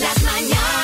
Las mañanas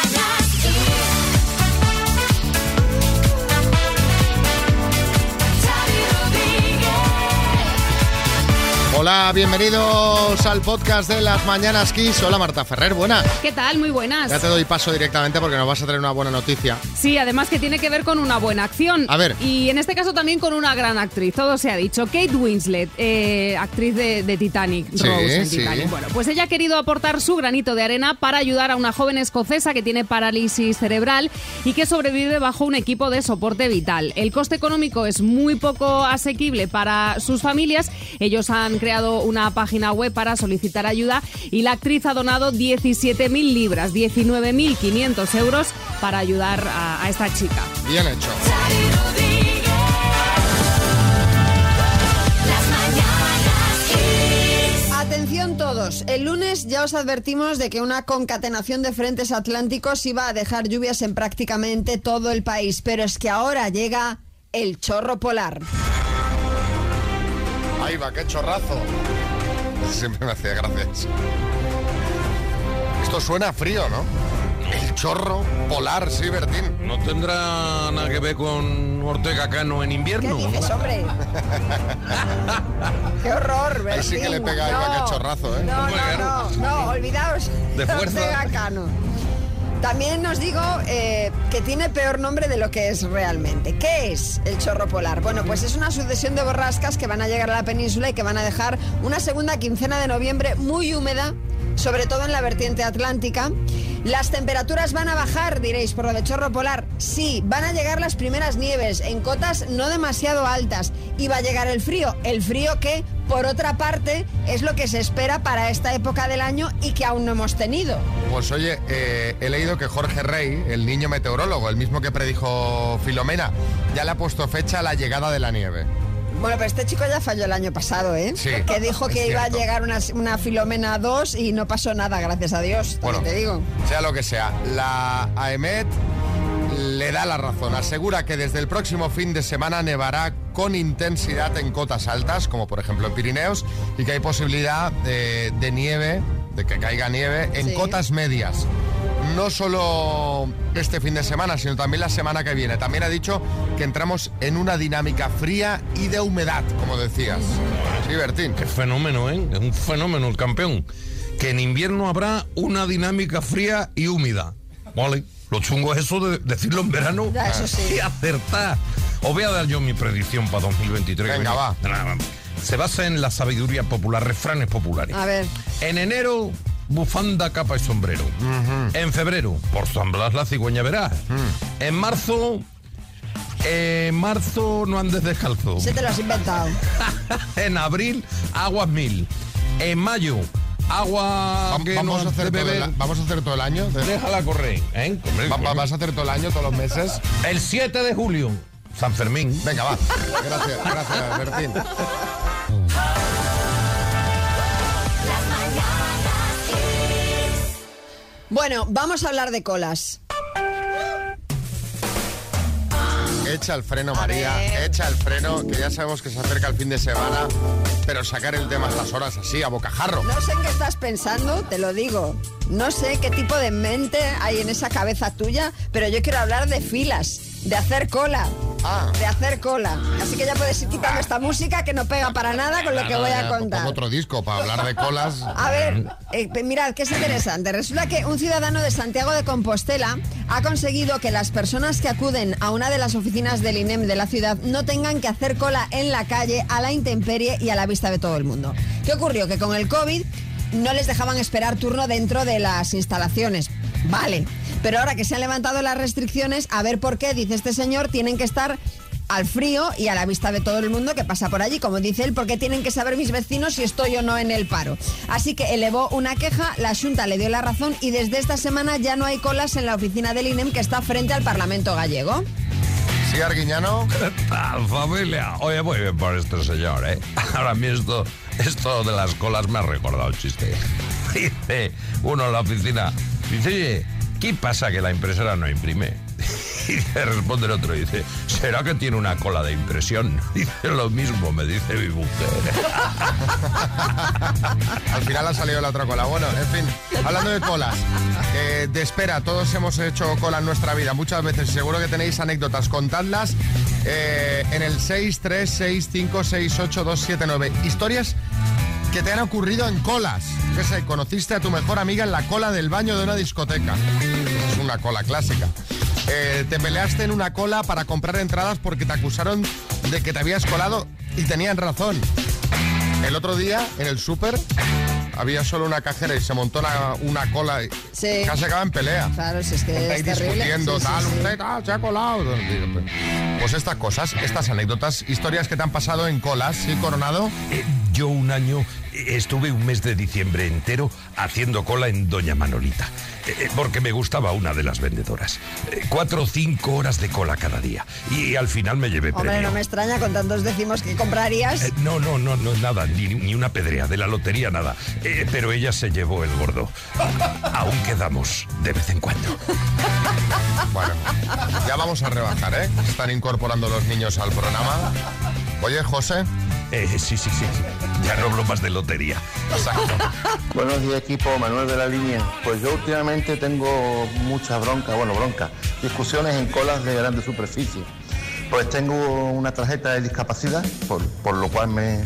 Hola, bienvenidos al podcast de las Mañanas Kiss. Hola Marta Ferrer, buena. ¿Qué tal? Muy buenas. Ya te doy paso directamente porque nos vas a traer una buena noticia. Sí, además que tiene que ver con una buena acción. A ver. Y en este caso también con una gran actriz, todo se ha dicho. Kate Winslet, eh, actriz de, de Titanic, Sí, Rose en sí. Titanic. Bueno, pues ella ha querido aportar su granito de arena para ayudar a una joven escocesa que tiene parálisis cerebral y que sobrevive bajo un equipo de soporte vital. El coste económico es muy poco asequible para sus familias. Ellos han creado una página web para solicitar ayuda y la actriz ha donado 17.000 libras, 19.500 euros para ayudar a, a esta chica. Bien hecho. Atención todos, el lunes ya os advertimos de que una concatenación de frentes atlánticos iba a dejar lluvias en prácticamente todo el país, pero es que ahora llega el chorro polar. Ahí va, qué chorrazo. Siempre me hacía gracias. Esto suena frío, ¿no? El chorro polar, sí, Bertín. ¿No tendrá nada que ver con Ortega Cano en ¿Qué invierno? dices, hombre? ¡Qué horror, Ahí sí que le Bertín. pega ahí va que chorrazo, ¿eh? No, Hombre, no, no, no, olvidaos De fuerza. Ortega Cano. También os digo eh, que tiene peor nombre de lo que es realmente. ¿Qué es el chorro polar? Bueno, pues es una sucesión de borrascas que van a llegar a la península y que van a dejar una segunda quincena de noviembre muy húmeda, sobre todo en la vertiente atlántica. Las temperaturas van a bajar, diréis, por lo de chorro polar. Sí, van a llegar las primeras nieves en cotas no demasiado altas y va a llegar el frío. El frío que, por otra parte, es lo que se espera para esta época del año y que aún no hemos tenido. Pues oye, eh, he leído que Jorge Rey, el niño meteorólogo, el mismo que predijo Filomena, ya le ha puesto fecha a la llegada de la nieve. Bueno, pero este chico ya falló el año pasado, ¿eh? Sí, que dijo que iba a llegar una, una Filomena 2 y no pasó nada, gracias a Dios. Bueno, Bueno, te digo. sea lo que sea, la AEMET le da la razón. Asegura que desde el próximo fin de semana nevará con intensidad en cotas altas, como por ejemplo en Pirineos, y que hay posibilidad de, de nieve, de que caiga nieve, en Sí. cotas medias. No solo este fin de semana, sino también la semana que viene. También ha dicho que entramos en una dinámica fría y de humedad, como decías. Sí, Bertín. Qué fenómeno, ¿eh? Es un fenómeno el campeón. Que en invierno habrá una dinámica fría y húmeda. Vale. Lo chungo es eso de decirlo en verano Ya, eso sí. y acertar. Os voy a dar yo mi predicción para 2023. Venga, va. Se basa en la sabiduría popular, refranes populares. A ver. En enero, bufanda, capa y sombrero. En febrero, por San Blas la cigüeña verás. En marzo, en marzo no andes descalzo. Se te lo has inventado. en abril, aguas mil. En mayo, agua que Vamos, no a hacer todo el, vamos a hacer todo el año. Déjala correr, ¿eh? Va- vas a hacer todo el año, todos los meses. El 7 de julio, San Fermín. Venga, va. Gracias, gracias, Bertín. Bueno, vamos a hablar de colas. Echa el freno, María. ver. Echa el freno, que ya sabemos que se acerca el fin de semana. Pero sacar el tema a estas horas así, a bocajarro. No sé en qué estás pensando, te lo digo. No sé qué tipo de mente hay en esa cabeza tuya, pero yo quiero hablar de filas, de hacer cola. Ah. De hacer cola. Así que ya puedes ir quitando esta música que no pega para nada con lo que voy a Ya, contar. otro disco para hablar de colas. A ver, eh, mirad, que es interesante. Resulta que un ciudadano de Santiago de Compostela ha conseguido que las personas que acuden a una de las oficinas del INEM de la ciudad no tengan que hacer cola en la calle, a la intemperie y a la vista de todo el mundo. ¿Qué ocurrió? Que con el COVID no les dejaban esperar turno dentro de las instalaciones. Vale, pero ahora que se han levantado las restricciones, a ver por qué, dice este señor, tienen que estar al frío y a la vista de todo el mundo que pasa por allí, como dice él, porque tienen que saber mis vecinos si estoy o no en el paro. Así que elevó una queja, la Junta le dio la razón y desde esta semana ya no hay colas en la oficina del INEM que está frente al Parlamento gallego. Sí, Arguiñano. ¿Qué tal, familia? Oye, muy bien por este señor, ¿eh? Ahora a mí esto, esto de las colas me ha recordado un chiste. Dice uno en la oficina, dice, oye, ¿qué pasa que la impresora no imprime? Y le responde el otro dice, será que tiene una cola de impresión. Dice lo mismo, me dice mi mujer. Al final ha salido la otra cola. Bueno, en fin, hablando de colas, eh, de espera, todos hemos hecho cola en nuestra vida muchas veces. Seguro que tenéis anécdotas, contadlas eh, en el 636568279. Historias que te han ocurrido en colas. Que sé, conociste a tu mejor amiga en la cola del baño de una discoteca. Es una cola clásica. Eh, te peleaste en una cola para comprar entradas porque te acusaron de que te habías colado y tenían razón. El otro día, en el súper, había solo una cajera y se montó una, una cola y Sí. casi acaba en pelea. Claro, si es que es terrible. discutiendo, sí, tal, sí. usted ah, se ha colado. Pues estas cosas, estas anécdotas, historias que te han pasado en colas, ¿sí, Coronado? Yo un año eh, estuve un mes de diciembre entero haciendo cola en Doña Manolita, eh, eh, porque me gustaba una de las vendedoras. Cuatro o cinco horas de cola cada día. Y al final me llevé Hombre, premio. no me extraña con tantos decimos que comprarías. No, no, no, no, nada, ni, ni una pedrea, de la lotería nada. Eh, pero ella se llevó el gordo. Aún quedamos de vez en cuando. Bueno, ya vamos a rebajar, ¿eh? Están incorporando los niños al programa. Oye, José. Eh, sí, sí, sí. Ya no hablo más de lotería. Exacto. Buenos días equipo, Manuel de la línea. Pues yo últimamente tengo mucha bronca, bueno, bronca, discusiones en colas de grande superficie. Pues tengo una tarjeta de discapacidad, por, por lo cual me,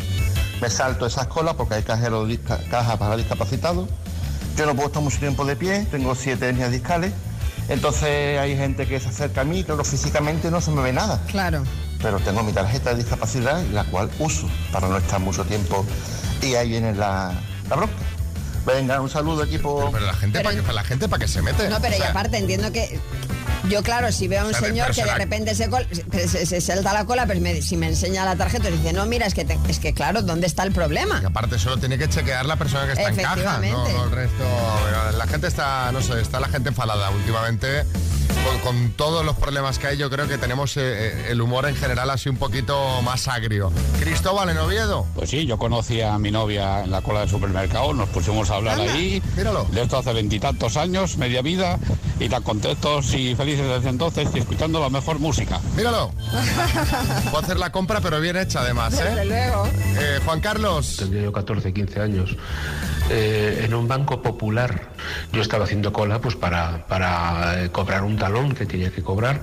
me salto esas colas porque hay cajeros, disca- cajas para discapacitados. Yo no puedo estar mucho tiempo de pie, tengo siete hernias discales. Entonces hay gente que se acerca a mí, claro, físicamente no se me ve nada Claro. Pero tengo mi tarjeta de discapacidad, la cual uso para no estar mucho tiempo. Y ahí viene la, la bronca. Venga, un saludo equipo. Pero la gente, ¿para qué, la gente para qué se mete? No, pero O y aparte entiendo que. Yo, claro, si veo a un señor pero que de repente se, col- se, se- se salta la cola, pues me- si me enseña la tarjeta y dice, no, mira, es que, te- es que claro, ¿dónde está el problema? Y aparte solo tiene que chequear la persona que está en caja, no, el resto. La gente está, no sé, está la gente enfadada últimamente. Con, con todos los problemas que hay, yo creo que tenemos eh, eh, el humor en general así un poquito más agrio. Cristóbal en Oviedo. Pues sí, yo conocí a mi novia en la cola del supermercado, nos pusimos a hablar Anda, ahí. míralo. De esto hace veintitantos años, media vida, y tan contentos y felices desde entonces y escuchando la mejor música. Míralo. Puedo hacer la compra, pero bien hecha además, Desde ¿eh? luego. Eh, Juan Carlos. tendría yo 14, 15 años, eh, en un banco popular. Yo estaba haciendo cola pues para, para eh, cobrar un talón que tenía que cobrar.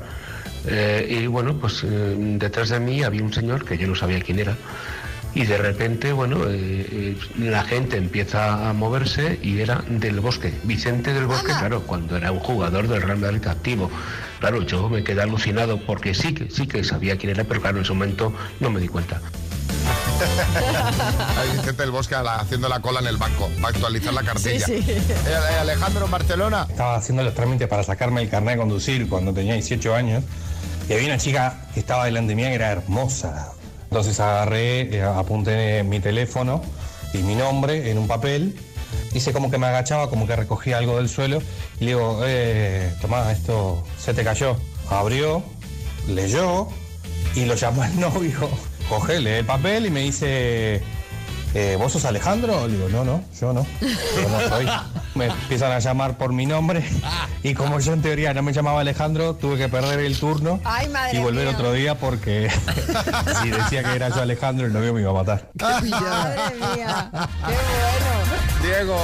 Eh, y bueno, pues eh, detrás de mí había un señor que yo no sabía quién era. Y de repente, bueno, eh, eh, la gente empieza a moverse y era del Bosque. Vicente del Bosque, claro, cuando era un jugador del Real Madrid activo. Claro, yo me quedé alucinado porque sí que, sí que sabía quién era, pero claro, en ese momento no me di cuenta. Ahí Vicente del Bosque la- haciendo la cola en el banco para actualizar la cartilla. Sí, sí. Eh, eh, Alejandro en Barcelona. Estaba haciendo los trámites para sacarme el carnet de conducir cuando tenía 18 años y había una chica que estaba delante mía que era hermosa. Entonces agarré, eh, apunté mi teléfono y mi nombre en un papel. Hice como que me agachaba, como que recogía algo del suelo. Y le digo, eh, tomá, esto se te cayó. Abrió, leyó y lo llamó al novio. Coge, lee el papel y me dice, eh, ¿vos sos Alejandro? Le digo, no, no, yo no. Yo no soy. Me empiezan a llamar por mi nombre y como yo en teoría no me llamaba Alejandro, tuve que perder el turno Ay, madre y volver mía. otro día porque si decía que era yo Alejandro, el novio me iba a matar. Madre mía. Qué bueno. Diego.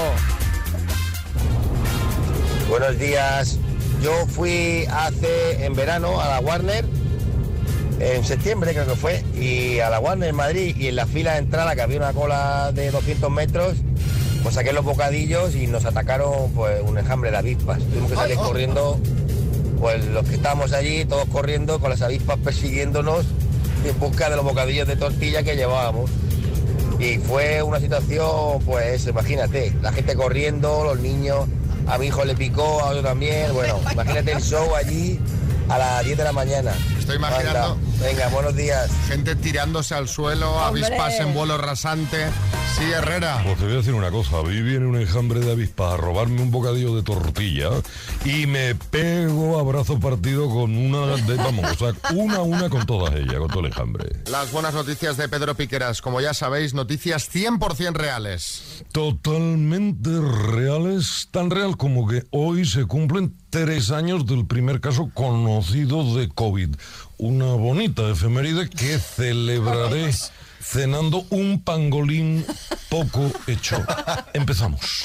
Buenos días. Yo fui hace en verano a la Warner, en septiembre creo que fue, y a la Warner en Madrid, y en la fila de entrada, que había una cola de 200 metros, pues saqué los bocadillos y nos atacaron pues un enjambre de avispas. Tuvimos que salir corriendo, pues los que estábamos allí, todos corriendo, con las avispas persiguiéndonos en busca de los bocadillos de tortilla que llevábamos. Y fue una situación, pues imagínate, la gente corriendo, los niños, a mi hijo le picó, a otro también, bueno, imagínate el show allí a las 10 de la mañana. Estoy imaginando. Anda, Venga, buenos días. Gente tirándose al suelo, Hombre. avispas en vuelo rasante. Sí, Herrera. Pues te voy a decir una cosa, a mí viene un enjambre de avispas a robarme un bocadillo de tortilla y me pego a brazo partido con una de, vamos, o sea, una a una con todas ellas, con todo el enjambre. Las buenas noticias de Pedro Piqueras. Como ya sabéis, noticias 100% reales. Totalmente reales, tan real como que hoy se cumplen tres años del primer caso conocido de COVID. una bonita efeméride que celebraré cenando un pangolín poco hecho. Empezamos.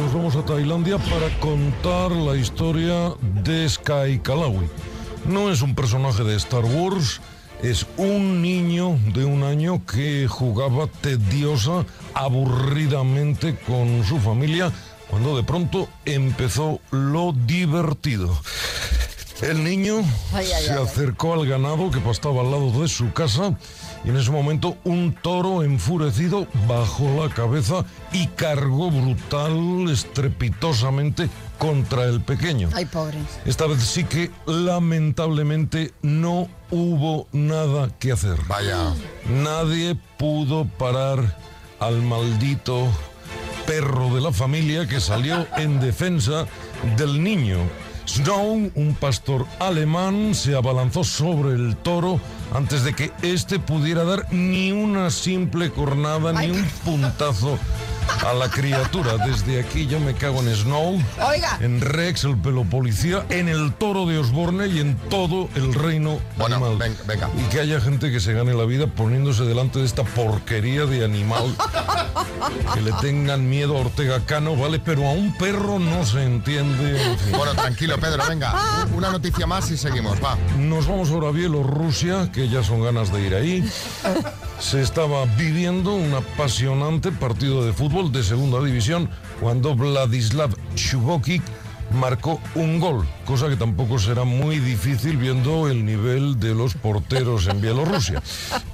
Nos vamos a Tailandia para contar la historia de Sky Kalawi. No es un personaje de Star Wars, es un niño de un año que jugaba tediosa, aburridamente con su familia, cuando de pronto empezó lo divertido. El niño Ay, ay, se ay. acercó al ganado que pastaba al lado de su casa y en ese momento un toro enfurecido bajó la cabeza y cargó brutal, estrepitosamente contra el pequeño. Ay, pobre. Esta vez sí que lamentablemente no hubo nada que hacer. Vaya. Nadie pudo parar al maldito perro de la familia que salió en defensa del niño. Snow, un pastor alemán, se abalanzó sobre el toro antes de que éste pudiera dar ni una simple cornada ni un puntazo a la criatura. Desde aquí yo me cago en Snow, Oiga. en Rex, el pelo policía, en el toro de Osborne y en todo el reino Bueno, animal. ven- venga. Y que haya gente que se gane la vida poniéndose delante de esta porquería de animal. que le tengan miedo a Ortega Cano, ¿vale? Pero a un perro no se entiende. en fin. Bueno, tranquilo, Pedro, venga. Una noticia más y seguimos, va. Nos vamos ahora a Bielorrusia, que ya son ganas de ir ahí. Se estaba viviendo un apasionante partido de fútbol de segunda división cuando Vladislav Chubokic marcó un gol, cosa que tampoco será muy difícil viendo el nivel de los porteros en Bielorrusia.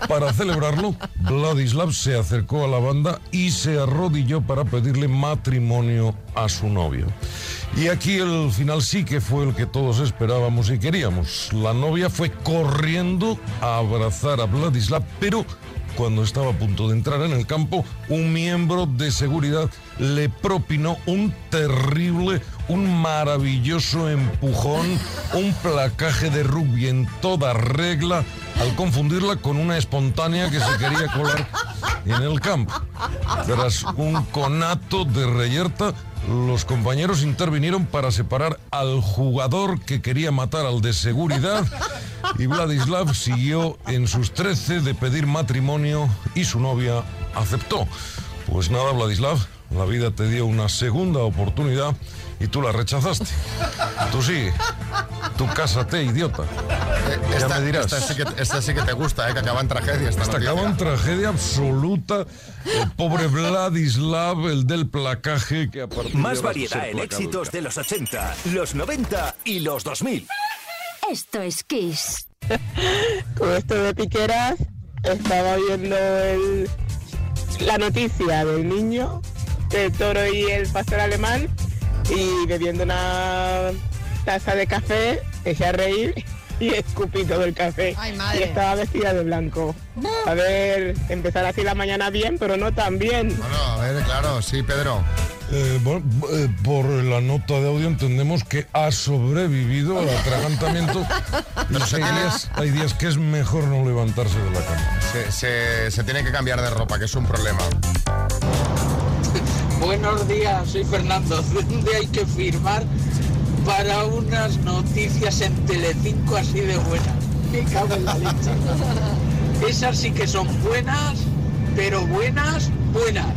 Para celebrarlo, Vladislav se acercó a la banda y se arrodilló para pedirle matrimonio a su novio. Y aquí el final sí que fue el que todos esperábamos y queríamos. La novia fue corriendo a abrazar a Vladislav, pero cuando estaba a punto de entrar en el campo, un miembro de seguridad le propinó un terrible, un maravilloso empujón, un placaje de rugby en toda regla, al confundirla con una espontánea que se quería colar en el campo. Tras un conato de reyerta, los compañeros intervinieron para separar al jugador que quería matar al de seguridad y Vladislav siguió en sus 13 de pedir matrimonio y su novia aceptó. Pues nada, Vladislav, la vida te dio una segunda oportunidad y tú la rechazaste. Tú sí, tú cásate, idiota. Eh, Ya Esta, me dirás. esta sí que, esta sí que te gusta, ¿eh? que acaba en tragedia esta acaba en tragedia absoluta. El pobre Vladislav, el del placaje que Más variedad en éxitos de los 80, los 90 y los 2000. Esto es Kiss. Con esto de piqueras, estaba viendo el- la noticia del niño, del toro y el pastor alemán, y bebiendo una taza de café, eché a reír y escupí todo el café. Ay, madre. Y estaba vestida de blanco. A ver, empezar así la mañana bien, pero no tan bien. Bueno, a ver, claro, sí, Pedro. Eh, bueno, eh, por la nota de audio entendemos que ha sobrevivido al atragantamiento. Pero hay, días, hay días que es mejor no levantarse de la cama. Se, se- se tiene que cambiar de ropa, que es un problema. Buenos días, soy Fernando. ¿Dónde hay que firmar para unas noticias en Telecinco así de buenas? Me cago en la leche. Esas sí que son buenas, pero buenas, buenas.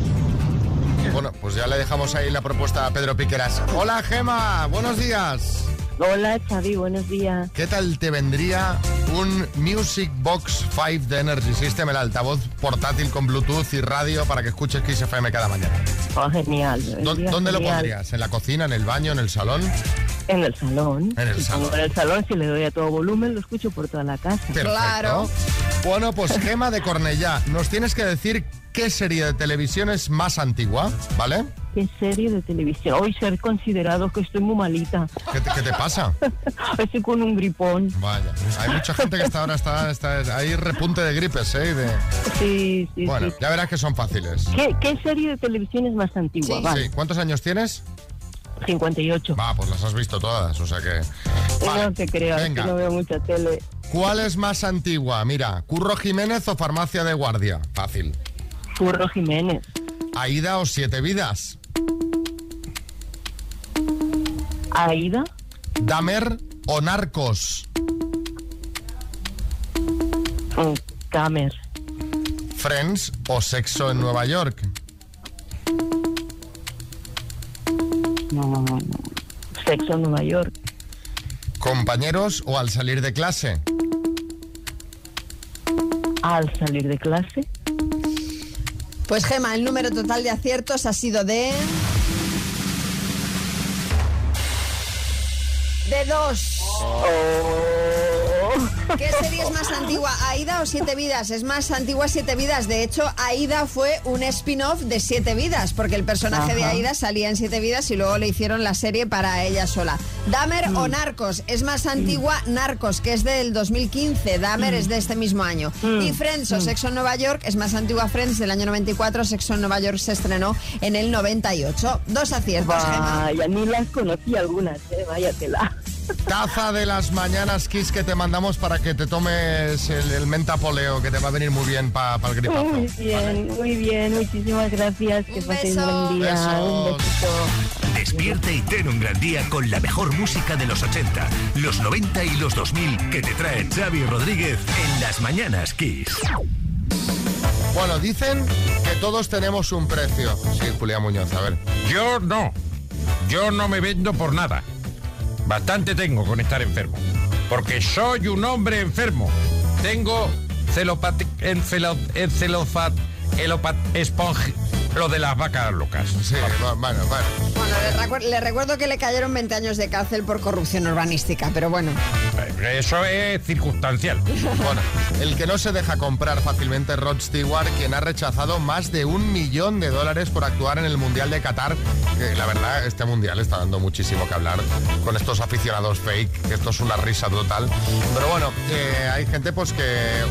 Bueno, pues ya le dejamos ahí la propuesta a Pedro Piqueras. Hola, Gema, buenos días. Hola Xavi, buenos días. ¿Qué tal te vendría un Music Box 5 de Energy System, el altavoz portátil con Bluetooth y radio para que escuches Kiss FM cada mañana? Oh, genial. ¿Dó- ¿Dónde lo pondrías? ¿En la cocina, en el baño, en el salón? En el salón. En el Si salón. en el salón, si le doy a todo volumen, lo escucho por toda la casa. Perfecto. Claro. Bueno, pues Gema de Cornellá, nos tienes que decir qué serie de televisión es más antigua, ¿vale? ¿Qué serie de televisión? Hoy ser considerado que estoy muy malita. ¿Qué te, qué te pasa? Estoy con un gripón. Vaya, hay mucha gente que está ahora está, está hay repunte de gripes, ¿eh? De- Sí, sí, Bueno, sí. ya verás que son fáciles. ¿Qué, qué serie de televisión es más antigua? Sí. Vale, Sí, ¿cuántos años tienes? 58. Va, pues las has visto todas, o sea que... Vale, No te creas, venga. no veo mucha tele. ¿Cuál es más antigua? Mira, ¿Curro Jiménez o Farmacia de Guardia? Fácil. Curro Jiménez. ¿Aida o Siete Vidas? Aida. Damer o Narcos. Mm, Damer. Friends o Sexo en Nueva York. No, Sexo en Nueva York. Compañeros o al salir de clase. Al salir de clase. Pues Gema, el número total de aciertos ha sido de... Dos. ¿Qué serie es más antigua, Aida o Siete Vidas? Es más antigua Siete Vidas. De hecho, Aida fue un spin-off de Siete Vidas, porque el personaje de. Aida salía en Siete Vidas y luego le hicieron la serie para ella sola. Dahmer o Narcos. Es más antigua Narcos, que es del 2015. Dahmer es de este mismo año. Y Friends o Sexo en Nueva York es más antigua Friends del año 94. Sexo en Nueva York se estrenó en el 98. Dos aciertos. Vaya, ni las conocí algunas, eh, vaya tela. Taza de las mañanas Kiss que te mandamos para que te tomes el, el menta poleo, que te va a venir muy bien para el gripazo. Muy bien, muy bien, muchísimas gracias. Que paséis un buen día. Un besito. Despierte y ten un gran día con la mejor música de los 80, los 90 y los 2000 que te trae Xavi Rodríguez en las mañanas Kiss. Bueno, dicen que todos tenemos un precio. Sí, Julián Muñoz, a ver. Yo no. Yo no me vendo por nada. Bastante tengo con estar enfermo. Porque soy un hombre enfermo. Tengo celopati... encelo- encelofat... elopat... esponj... Lo de las vacas locas. Sí, bueno, bueno. Bueno, le, le recuerdo que le cayeron 20 años de cárcel por corrupción urbanística, pero bueno. Eso es circunstancial. Bueno, el que no se deja comprar fácilmente es Rod Stewart, quien ha rechazado más de un millón de dólares por actuar en el Mundial de Qatar. Que la verdad, este Mundial está dando muchísimo que hablar con estos aficionados fake, que esto es una risa total. Pero bueno, eh, hay gente pues que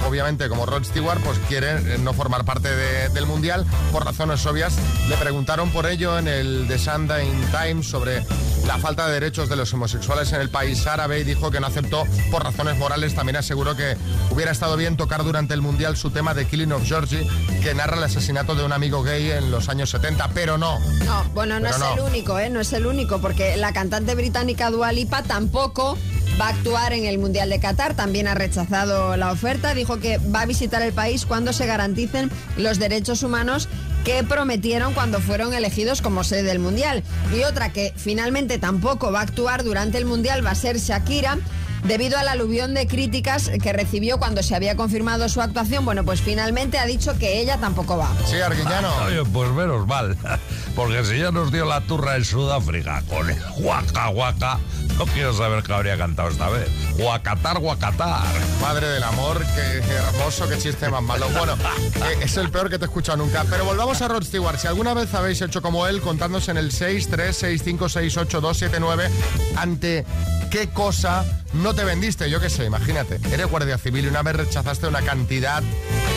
obviamente como Rod Stewart pues quiere eh, no formar parte de- del Mundial por razones obvias. Le preguntaron por ello en el The Sunday Times sobre la falta de derechos de los homosexuales en el país árabe y dijo que no aceptó por razones morales. También aseguró que hubiera estado bien tocar durante el Mundial su tema de Killing of Georgie, que narra el asesinato de un amigo gay en los años 70, pero no. No, bueno, no Pero es no. el único, ¿eh? No es el único, porque la cantante británica Dua Lipa tampoco va a actuar en el Mundial de Qatar. También ha rechazado la oferta. Dijo que va a visitar el país cuando se garanticen los derechos humanos que prometieron cuando fueron elegidos como sede del Mundial. Y otra que finalmente tampoco va a actuar durante el Mundial va a ser Shakira. Debido al aluvión de críticas que recibió cuando se había confirmado su actuación, bueno, pues finalmente ha dicho que ella tampoco va. Sí, Arguillano. Oye, pues menos mal. Porque si ya nos dio la turra en Sudáfrica con el guaca guaca, no quiero saber qué habría cantado esta vez. Guacatar, guacatar. Madre del amor, qué hermoso, qué chiste más malo. Bueno, eh, es el peor que te he escuchado nunca. Pero volvamos a Rod Stewart. Si alguna vez habéis hecho como él, contándonos en el 636568279, ante qué cosa no te vendiste. Yo qué sé, imagínate. Eres guardia civil y una vez rechazaste una cantidad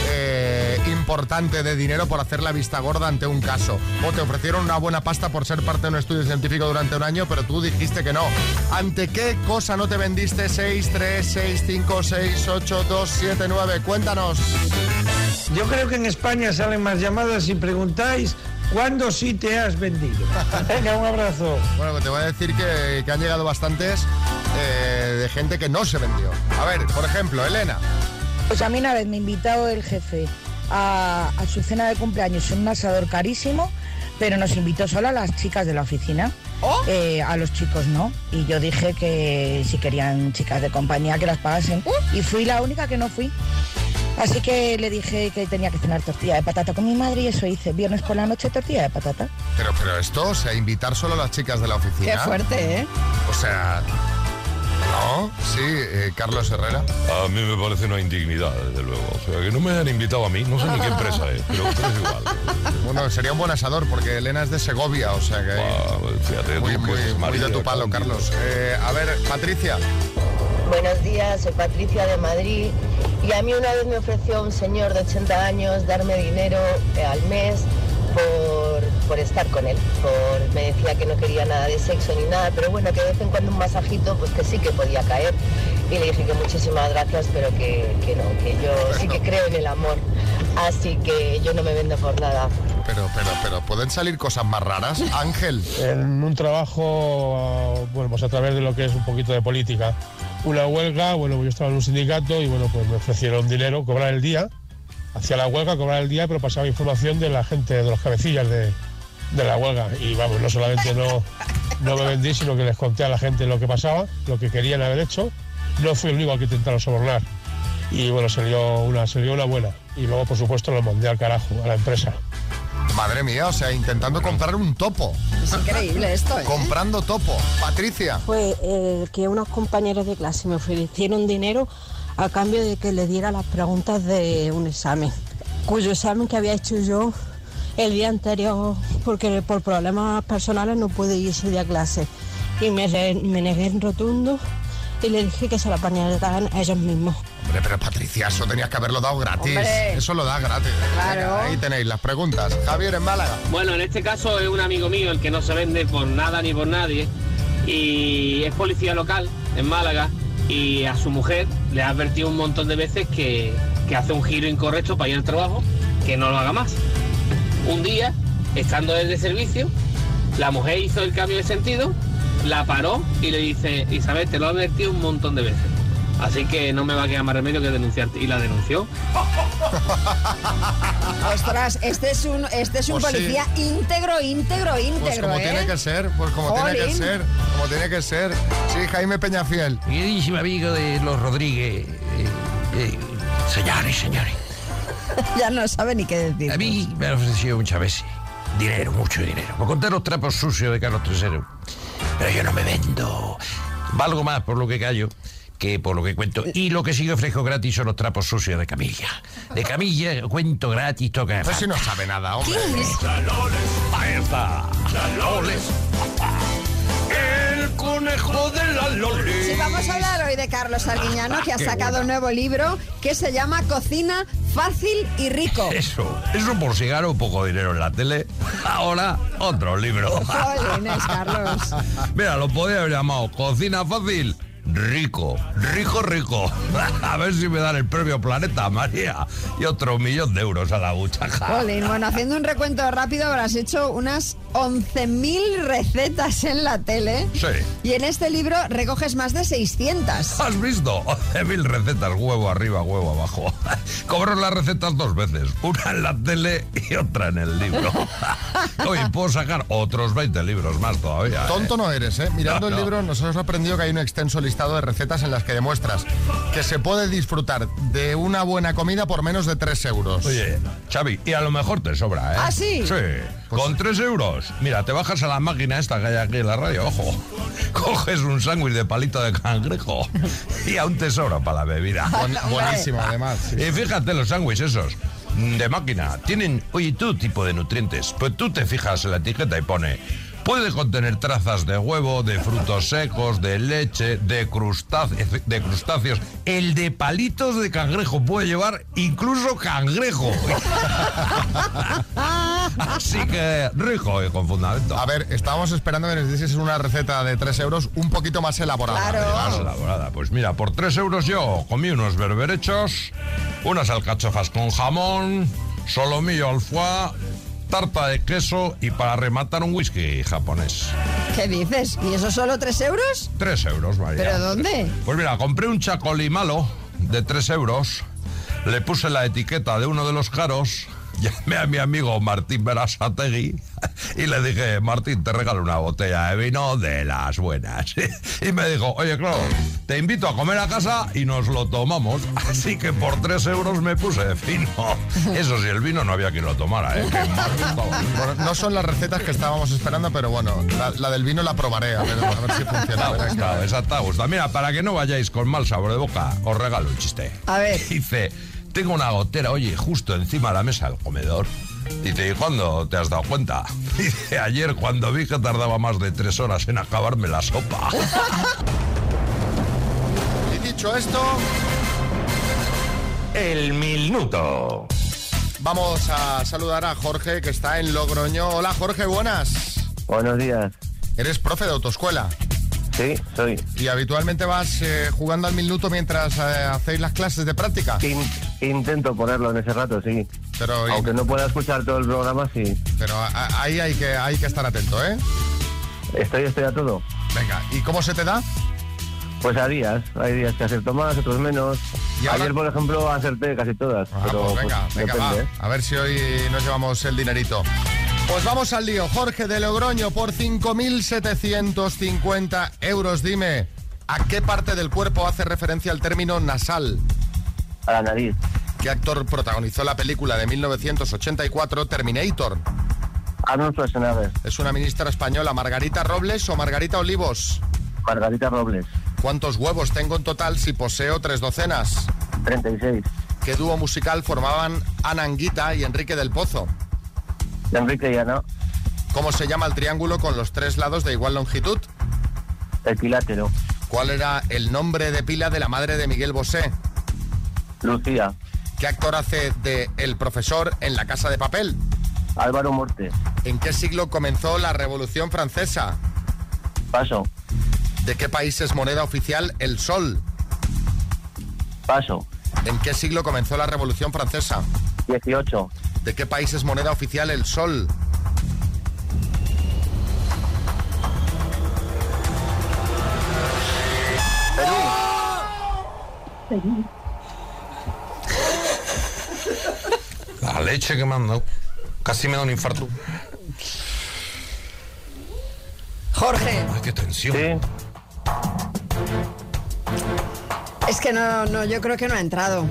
eh, importante de dinero por hacer la vista gorda ante un caso. O te ofrecieron una buena pasta por ser parte de un estudio científico durante un año, pero tú dijiste que no. ¿Ante qué cosa no te vendiste? 6, 3, 6, 5, 6, 8, 2, 7, 9. Cuéntanos. Yo creo que en España salen más llamadas si preguntáis cuándo sí te has vendido. Venga, un abrazo. Bueno, pues te voy a decir que, que han llegado bastantes eh, de gente que no se vendió. A ver, por ejemplo, Elena. Pues a mí una vez me invitó el jefe a, a su cena de cumpleaños en un asador carísimo, pero nos invitó solo a las chicas de la oficina. Eh, a los chicos no. Y yo dije que si querían chicas de compañía que las pagasen. Y fui la única que no fui. Así que le dije que tenía que cenar tortilla de patata con mi madre y eso hice. Viernes por la noche tortilla de patata. Pero, pero esto, o sea, invitar solo a las chicas de la oficina. Qué fuerte, ¿eh? O sea, ¿no? Sí, eh, Carlos Herrera. A mí me parece una indignidad, desde luego. O sea, que no me hayan invitado a mí, no sé ni qué empresa es, pero, pero es igual. Bueno, sería un buen asador porque Elena es de Segovia, o sea que... fíjate, muy, tú que muy, de tu palo, Carlos. Eh, a ver, Patricia. Buenos días, soy Patricia de Madrid y a mí una vez me ofreció un señor de 80 años darme dinero eh, al mes por, por estar con él. Por, me decía que no quería nada de sexo ni nada, pero bueno, que de vez en cuando un masajito, pues que sí que podía caer. Y le dije que muchísimas gracias, pero que, que no, que yo sí que creo en el amor. Así que yo no me vendo por nada. Pero, pero, pero, ¿pueden salir cosas más raras? Ángel. En un trabajo, bueno, pues a través de lo que es un poquito de política. Una huelga, bueno, yo estaba en un sindicato y bueno, pues me ofrecieron dinero, cobrar el día. Hacía la huelga, cobrar el día, pero pasaba información de la gente, de los cabecillas de, de la huelga. Y vamos, no solamente no, no me vendí, sino que les conté a la gente lo que pasaba, lo que querían haber hecho. No fui el único que intentaron sobornar. Y bueno, salió una, salió una buena. Y luego, por supuesto, lo mandé al carajo, a la empresa. Madre mía, o sea, intentando comprar un topo. Es increíble esto, ¿eh? Comprando topo. Patricia. Fue eh, que unos compañeros de clase me ofrecieron dinero a cambio de que le diera las preguntas de un examen, cuyo examen que había hecho yo el día anterior porque por problemas personales no pude ir ese día a clase. Y me, me negué en rotundo y le dije que se la planearan a ellos mismos. Hombre, pero Patricia, eso tenías que haberlo dado gratis. Hombre. Eso lo da gratis. Claro. Ahí tenéis las preguntas. Javier en Málaga. Bueno, en este caso es un amigo mío el que no se vende por nada ni por nadie y es policía local en Málaga y a su mujer le ha advertido un montón de veces que, que hace un giro incorrecto para ir al trabajo, que no lo haga más. Un día, estando él de servicio, la mujer hizo el cambio de sentido, la paró y le dice, Isabel, te lo he advertido un montón de veces. Así que no me va a quedar más remedio que denunciarte. Y la denunció. Ostras, este es un, este es un Pues sí. policía íntegro, íntegro, íntegro, Pues como ¿eh? tiene que ser, pues como tiene que Jolín. ser, como tiene que ser. Sí, Jaime Peñafiel. Queridísimo amigo de los Rodríguez, eh, eh, señores, señores, ya no sabe ni qué decir. a mí me han ofrecido muchas veces dinero, mucho dinero, por contar los trapos sucios de Carlos III. Pero yo no me vendo. Valgo más por lo que callo que por lo que cuento. Y lo que sí que ofrezco gratis son los trapos sucios de Camilla. De Camilla cuento gratis, toca. Pues si no sabe nada, hombre. Ahí está. Loles. El conejo de la Loles. Sí, vamos a hablar hoy de Carlos Arguiñano, que ha Qué sacado un nuevo libro que se llama Cocina fácil y rico. Eso, eso por si gano un poco de dinero en la tele. Ahora, otro libro. Jolines, Carlos. Mira, lo podía haber llamado Cocina Fácil. Rico, rico, rico. A ver si me dan el premio Planeta, María. Y otro millón de euros a la buchaca. Jolín, bueno, haciendo un recuento rápido, habrás hecho unas 11.000 recetas en la tele. Sí. Y en este libro recoges más de 600. ¿Has visto? 11.000 recetas, huevo arriba, huevo abajo. Cobro las recetas dos veces, una en la tele y otra en el libro. Oye, puedo sacar otros 20 libros más todavía. ¿eh? Tonto no eres, ¿eh? Mirando No, el libro nos hemos aprendido que hay un extenso listado de recetas en las que demuestras que se puede disfrutar de una buena comida por menos de 3 euros. Oye, Xavi, y a lo mejor te sobra, ¿eh? ¿Ah, sí? Sí. Con 3 euros. Mira, te bajas a la máquina esta que hay aquí en la radio, ojo. Coges un sándwich de palito de cangrejo y a un tesoro para la bebida. Buen- buenísimo, además. sí. Y fíjate los sándwiches esos mm, de máquina. Tienen, oye, todo tipo de nutrientes. Pues tú te fijas en la etiqueta y pone... Puede contener trazas de huevo, de frutos secos, de leche, de, crustáceos, de crustáceos. El de palitos de cangrejo puede llevar incluso cangrejo. Así que rico y con fundamento. A ver, estábamos esperando que nos dieses una receta de 3 euros un poquito más elaborada. Más elaborada. Pues mira, por 3 euros yo comí unos berberechos, unas alcachofas con jamón, solomillo al foie, tarta de queso y para rematar un whisky japonés. ¿Qué dices? ¿Y eso solo 3 euros? 3 euros, María. ¿Pero dónde? Pues mira, compré un chacolí malo de 3 euros, le puse la etiqueta de uno de los caros, llamé a mi amigo Martín Berasategui y le dije, Martín, te regalo una botella de vino de las buenas. Y me dijo, oye, claro, te invito a comer a casa y nos lo tomamos. Así que por 3 euros me puse fino. Eso sí, el vino no había quien lo tomara, ¿eh? Bueno, no son las recetas que estábamos esperando, pero bueno, la, la del vino la probaré, a ver, a ver si funciona. Ha gustado. Mira, para que no vayáis con mal sabor de boca, os regalo un chiste. A ver. Dice, tengo una gotera, oye, justo encima de la mesa del comedor. Dice, ¿y cuándo te has dado cuenta? Dice, ayer cuando vi que tardaba más de tres horas en acabarme la sopa. Y dicho esto, El minuto. Vamos a saludar a Jorge, que está en Logroño. Hola, Jorge, buenas. Buenos días. Eres profe de autoescuela. Sí, soy. ¿Y habitualmente vas eh, jugando al minuto mientras eh, hacéis las clases de práctica? In- intento ponerlo en ese rato, sí. Pero, Aunque no pueda escuchar todo el programa, sí. Pero ahí hay que, hay que estar atento, ¿eh? Estoy, estoy a todo. Venga, ¿y cómo se te da? Pues a días. Hay días que acierto más, otros menos. ¿Y ahora? Ayer, por ejemplo, acerté casi todas. Ah, pero pues venga, pues, venga, depende, va. ¿eh? A ver si hoy nos llevamos el dinerito. Pues vamos al lío. Jorge de Logroño, por 5.750 euros, dime, ¿a qué parte del cuerpo hace referencia el término nasal? A la nariz. ¿Qué actor protagonizó la película de 1984 Terminator? Arnold Schwarzenegger. ¿Es una ministra española Margarita Robles o Margarita Olivos? Margarita Robles. ¿Cuántos huevos tengo en total si poseo tres docenas? 36. ¿Qué dúo musical formaban Ana Anguita y Enrique del Pozo? Enrique y Ana. ¿Cómo se llama el triángulo con los tres lados de igual longitud? Equilátero. ¿Cuál era el nombre de pila de la madre de Miguel Bosé? Lucía. ¿Qué actor hace de El profesor en La Casa de Papel? Álvaro Morte. ¿En qué siglo comenzó la Revolución Francesa? Paso. ¿De qué país es moneda oficial el sol? Paso. ¿En qué siglo comenzó la Revolución Francesa? 18. ¿De qué país es moneda oficial el sol? La leche que me han dado. Casi me da un infarto. Jorge, Ay, qué tensión. es que no, no, yo creo que no ha entrado.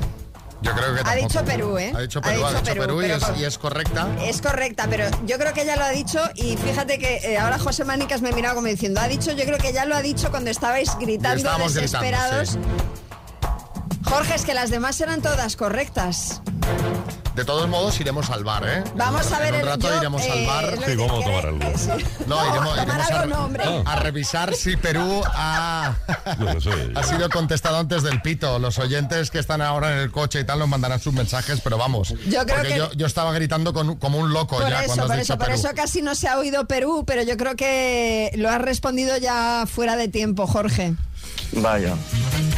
Yo creo que Ha tampoco. dicho Perú, ¿eh? Ha dicho Perú, ha dicho Perú, y, pero es, por- y es correcta. Es correcta, pero yo creo que ya lo ha dicho y fíjate que eh, ahora José Manicas me ha mirado como diciendo, ha dicho, yo creo que ya lo ha dicho cuando estabais gritando desesperados. sí. Jorge, es que las demás eran todas correctas. De todos modos, iremos al bar, ¿eh? Vamos a ver En un rato yo, iremos eh, al bar. Sí, vamos a tomar algo. No, No, iremos, iremos a, no, hombre. a revisar si Perú ha, ha sido contestado antes del pito. Los oyentes que están ahora en el coche y tal nos mandarán sus mensajes, pero vamos. Yo creo porque que- yo, yo estaba gritando con- como un loco Por ya eso, cuando has por dicho eso, por eso casi no se ha oído Perú, pero yo creo que lo has respondido ya fuera de tiempo, Jorge. Vaya.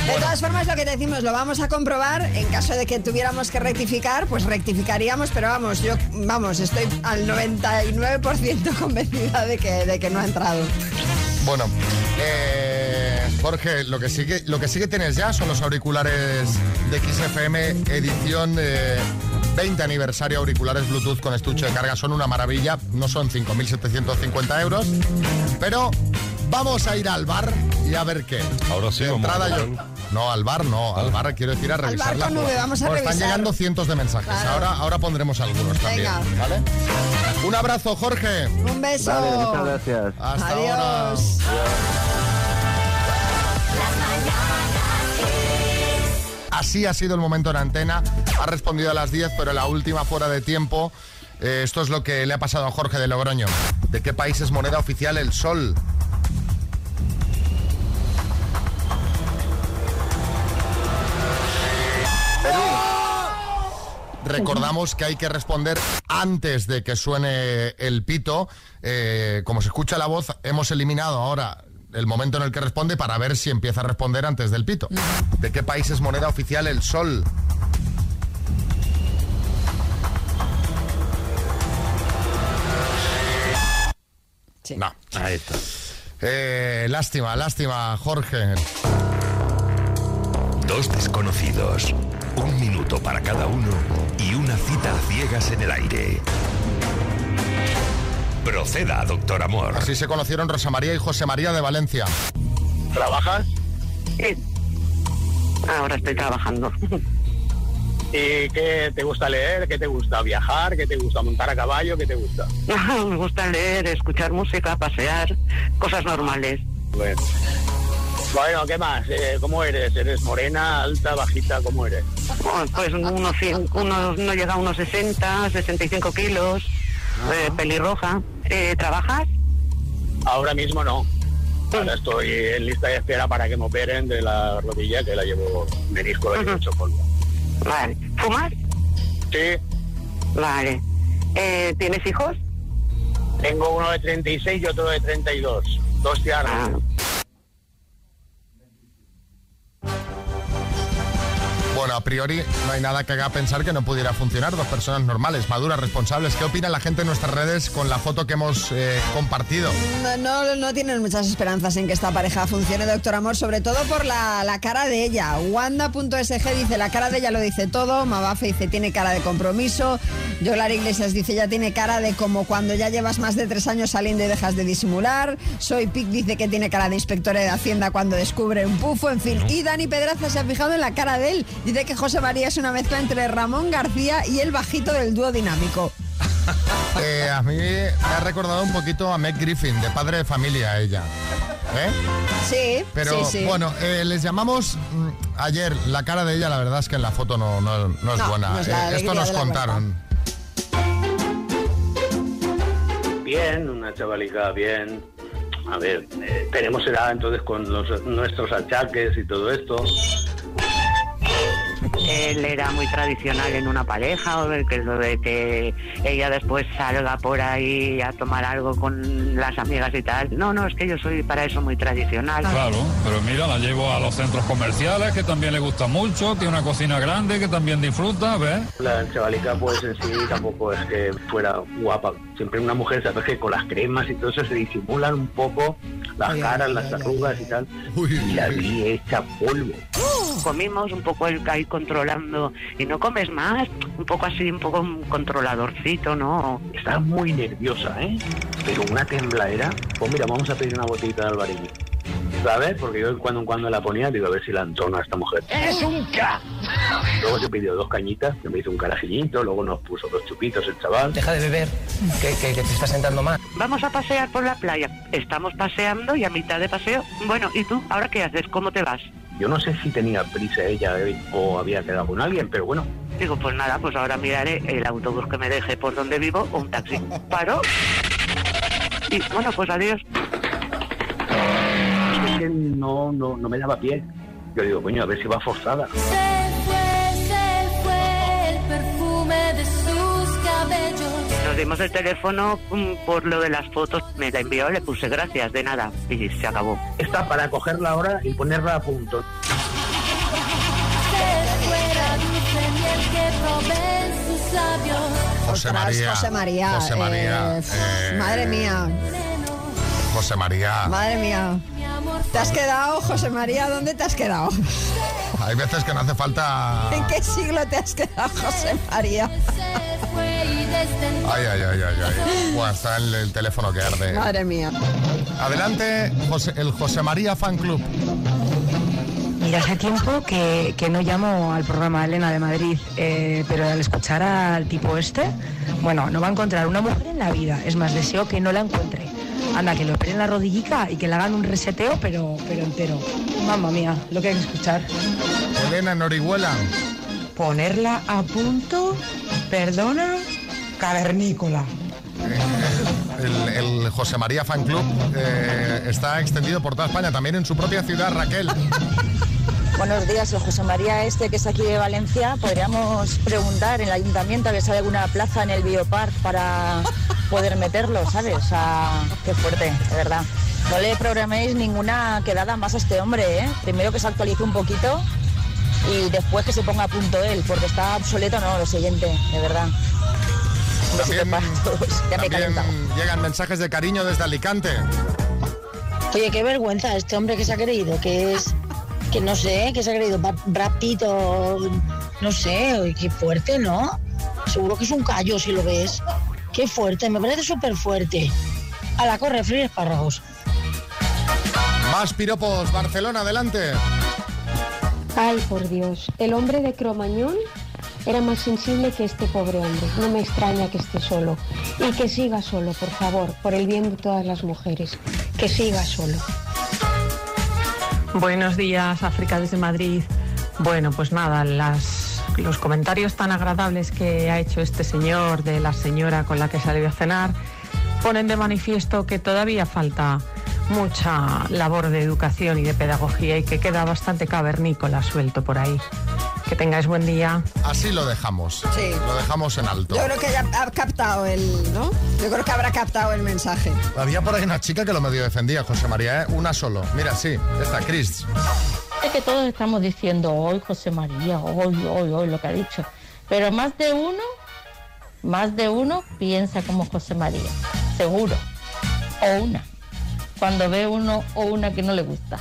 De todas formas, lo que decimos, lo vamos a comprobar. En caso de que tuviéramos que rectificar, pues rectificaríamos, pero vamos, yo, vamos, estoy al 99% convencida de que, de que no ha entrado. Bueno, eh, Jorge, lo que, sí que, lo que sí que tienes ya son los auriculares de XFM edición eh, 20 aniversario auriculares Bluetooth con estuche de carga. Son una maravilla, no son 5.750 euros, pero vamos a ir al bar y a ver qué. Ahora sí, De vamos entrada a yo- ver. No, al bar no, al bar quiero decir a bar revisar la con V, vamos a Bueno, Están revisar. llegando cientos de mensajes, Claro. ahora, ahora pondremos algunos también. Venga. ¿vale? Un abrazo, Jorge. Un beso. Vale, muchas gracias. Hasta Adiós. Así ha sido el momento en antena. Ha respondido a las 10, pero la última fuera de tiempo. Eh, esto es lo que le ha pasado a Jorge de Logroño. ¿De qué país es moneda oficial el sol? Recordamos que hay que responder antes de que suene el pito. Eh, como se escucha la voz, hemos eliminado ahora el momento en el que responde para ver si empieza a responder antes del pito. ¿De qué país es moneda oficial el sol? No. Ahí está. Eh, lástima, lástima, Jorge. Dos desconocidos, un minuto para cada uno y una cita a ciegas en el aire. Proceda, doctor Amor. Así se conocieron Rosa María y José María de Valencia. ¿Trabajas? Sí. Ahora estoy trabajando. ¿Y qué te gusta leer? ¿Qué te gusta viajar? ¿Qué te gusta montar a caballo? ¿Qué te gusta? Me gusta leer, escuchar música, pasear, cosas normales. Bueno, bueno ¿qué más? Eh, ¿Cómo eres? ¿Eres morena, alta, bajita? ¿Cómo eres? Pues unos, cien- unos no llega a unos 60, 65 kilos, eh, pelirroja. Eh, ¿Trabajas? Ahora mismo no. Ahora estoy en lista de espera para que me operen de la rodilla, que la llevo menisco, la llevo hecho polvo. Vale. ¿Fumas? Sí, Vale. Eh, ¿Tienes hijos? Tengo uno de 36 y otro de 32. Dos tiaras. A priori no hay nada que haga pensar que no pudiera funcionar. Dos personas normales, maduras, responsables. ¿Qué opina la gente en nuestras redes con la foto que hemos eh, compartido? No, no, no tienen muchas esperanzas en que esta pareja funcione, doctor Amor, sobre todo por la, la cara de ella. Wanda.sg dice, la cara de ella lo dice todo. Mabafe dice, tiene cara de compromiso. Yolar Iglesias dice, ya tiene cara de como cuando ya llevas más de tres años saliendo y dejas de disimular. Soy Pic dice que tiene cara de inspectora de Hacienda cuando descubre un pufo, en fin. Y Dani Pedraza se ha fijado en la cara de él. Dice que José María es una mezcla entre Ramón García y el bajito del dúo dinámico. Eh, a mí me ha recordado un poquito a Meg Griffin, de padre de familia ella. ¿Eh? Sí, Pero sí, sí. bueno, eh, les llamamos mm, ayer, la cara de ella, la verdad es que en la foto no, no- no es No, buena. no es la Eh, esto nos contaron. Bien, una chavalica bien. A ver, eh, tenemos edad entonces con los- nuestros achaques y todo esto. Él era muy tradicional en una pareja, o de que lo de que ella después salga por ahí a tomar algo con las amigas y tal. No, no, es que yo soy para eso muy tradicional. Claro, pero mira, la llevo a los centros comerciales, que también le gusta mucho, tiene una cocina grande, que también disfruta, ¿ves? La chavalica pues en sí tampoco es que fuera guapa. Siempre una mujer, sabes que con las cremas y todo eso se disimulan un poco las Ay, caras, ay, las ay, arrugas y tal. y la vi hecha polvo. Comimos un poco el ahí controlando y no comes más, un poco así, un poco controladorcito, ¿no? Estaba muy nerviosa, ¿eh? Pero una tembladera. Pues mira, vamos a pedir una botellita de albarino. ¿Sabes? Porque yo cuando en cuando la ponía, digo, a ver si la entona a esta mujer. ¡Es un ca! Luego se pidió dos cañitas, que me hizo un carajillito, luego nos puso dos chupitos el chaval. Deja de beber, que, que- que te estás sentando mal. Vamos a pasear por la playa. Estamos paseando y a mitad de paseo, bueno, ¿y tú? ¿Ahora qué haces? ¿Cómo te vas? Yo no sé si tenía prisa ella eh, o había quedado con alguien, pero bueno. Digo, pues nada, pues ahora miraré el autobús que me deje por donde vivo o un taxi. Paro. Y bueno, pues adiós. Es que no, no, no me daba pie. Yo digo, coño, a ver si va forzada. El teléfono mm, por lo de las fotos. Me la envió, le puse gracias, de nada. Y se acabó. Está para cogerla ahora y ponerla a punto. María. José María. José María. eh, eh, Madre mía, José María. madre mía. ¿Te has quedado, José María? ¿Dónde te has quedado? Hay veces que no hace falta. ¿En qué siglo te has quedado, José María? Ay, ay, ay, ay, ay. Buah, está el, el teléfono que arde. Madre mía. Adelante, José- el José María Fan Club. Mira, hace tiempo que, que no llamo al programa Elena de Madrid, eh, pero al escuchar al tipo este, bueno, no va a encontrar una mujer en la vida. Es más, deseo que no la encuentre. Anda, que le operen la rodillica y que le hagan un reseteo, pero, pero entero. Mamma mía, lo que hay que escuchar. Elena en Orihuela. Ponerla a punto, perdona, cavernícola. El, el José María Fan Club eh, está extendido por toda España, también en su propia ciudad, Raquel. Buenos días, el José María este que es aquí de Valencia. Podríamos preguntar en el ayuntamiento a ver si hay alguna plaza en el biopark para poder meterlo, ¿sabes? O sea, qué fuerte, de verdad. No le programéis ninguna quedada más a este hombre, ¿eh? Primero que se actualice un poquito y después que se ponga a punto él, porque está obsoleto, no, lo siguiente, de verdad. Todos. Ya me También llegan mensajes de cariño desde Alicante. Oye, qué vergüenza este hombre que se ha creído, que es, que no sé, que se ha creído Brad Pitt o no sé, qué fuerte, ¿no? Seguro que es un callo si lo ves. Qué fuerte, me parece súper fuerte. A la corre, freír espárragos. Más piropos, Barcelona, adelante. Ay, por Dios, el hombre de Cromañón era más sensible que este pobre hombre. No me extraña que esté solo. Y que siga solo, por favor, por el bien de todas las mujeres. Que siga solo. Buenos días, África desde Madrid. Bueno, pues nada, los comentarios tan agradables que ha hecho este señor de la señora con la que salió a cenar ponen de manifiesto que todavía falta mucha labor de educación y de pedagogía y que queda bastante cavernícola suelto por ahí. Que tengáis buen día. Así lo dejamos. Sí. Lo dejamos en alto. Yo creo que ya ha captado el, ¿no? Yo creo que habrá captado el mensaje. Había por ahí una chica que lo medio defendía, José María, ¿eh? Una solo. Mira, sí, está Chris. Es que todos estamos diciendo hoy José María, hoy, hoy, hoy, lo que ha dicho. Pero más de uno, más de uno piensa como José María, seguro. O una. Cuando ve uno o una que no le gusta.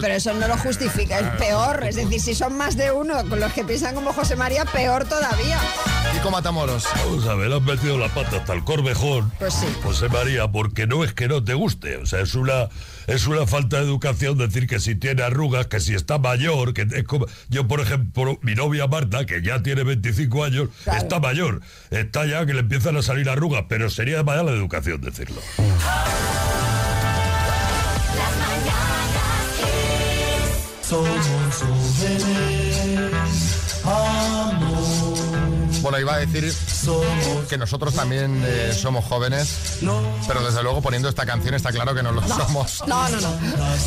Pero eso no lo justifica, es peor. Es decir, si son más de uno con los que piensan como José María, peor todavía. Kiko Matamoros. Vamos a ver, has metido la pata hasta el corvejón. Pues sí. José María, porque no es que no te guste. O sea, es una, es una falta de educación decir que si tiene arrugas, que si está mayor, que es como. Yo, por ejemplo, mi novia Marta, que ya tiene 25 años, está mayor. Está ya que le empiezan a salir arrugas, pero sería mala educación decirlo. Somos jóvenes, amor. Bueno, iba a decir que nosotros también eh, somos jóvenes, pero desde luego poniendo esta canción está claro que no lo somos. No, no, no.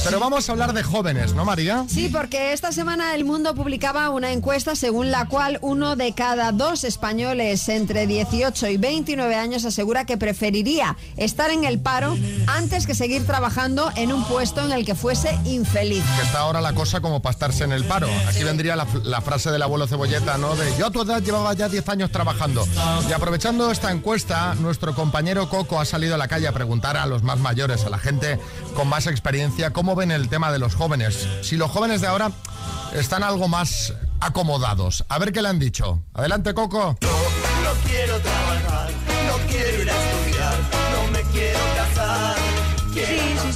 Pero vamos a hablar de jóvenes, ¿no, María? Sí, porque esta semana El Mundo publicaba una encuesta según la cual uno de cada dos españoles entre 18 y 29 años asegura que preferiría estar en el paro antes que seguir trabajando en un puesto en el que fuese infeliz. Que está ahora la cosa como para estarse en el paro. Aquí vendría la, la frase del abuelo Cebolleta, ¿no? De yo a tu edad llevaba ya 10 años trabajando. Y aprovechando esta encuesta, nuestro compañero Coco ha salido a la calle a preguntar a los más mayores, a la gente con más experiencia, cómo ven el tema de los jóvenes. Si los jóvenes de ahora están algo más acomodados. A ver qué le han dicho. Adelante, Coco. No quiero trabajar,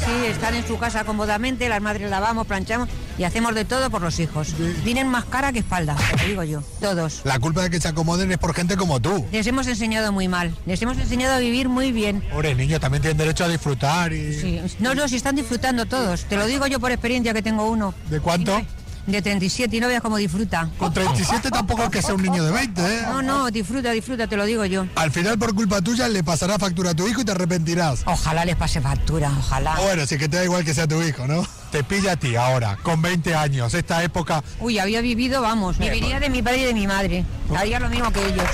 sí, sí, están en su casa cómodamente, las madres lavamos, planchamos y hacemos de todo por los hijos. Tienen más cara que espalda, te digo yo, todos. La culpa de que se acomoden es por gente como tú. Les hemos enseñado muy mal, les hemos enseñado a vivir muy bien. Pobre niño, también tienen derecho a disfrutar y... Sí, no, no, si están disfrutando todos, te lo digo yo por experiencia que tengo uno. ¿De cuánto? De 37 y no veas cómo disfruta. Con 37 tampoco es que sea un niño de 20, ¿eh? No, no, disfruta, disfruta, te lo digo yo. Al final, por culpa tuya, le pasará factura a tu hijo y te arrepentirás. Ojalá les pase factura, ojalá. Bueno, sí que te da igual que sea tu hijo, ¿no? Te pilla a ti ahora, con 20 años, esta época... Uy, había vivido, vamos, viviría de mi padre y de mi madre. Haría lo mismo que ellos.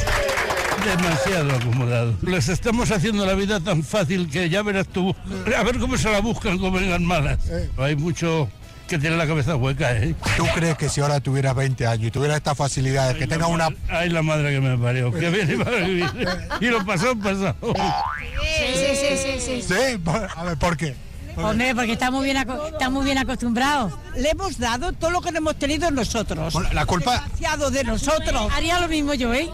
Demasiado acomodado. Les estamos haciendo la vida tan fácil que ya verás tú. A ver cómo se la buscan, cómo vengan malas. Hay mucho que tiene la cabeza hueca, ¿eh? ¿Tú crees que si ahora tuvieras 20 años y tuvieras estas facilidades, que tengas una... Ay, la madre que me parió. Que bien iba a vivir. Y lo pasó, pasó. Sí, sí, sí, sí, sí. Sí, a ver, ¿por qué? Hombre, porque está muy bien, muy bien acostumbrado. Le hemos dado todo lo que hemos tenido nosotros. Bueno, la culpa- Demasiado de nosotros. Haría lo mismo yo, ¿eh?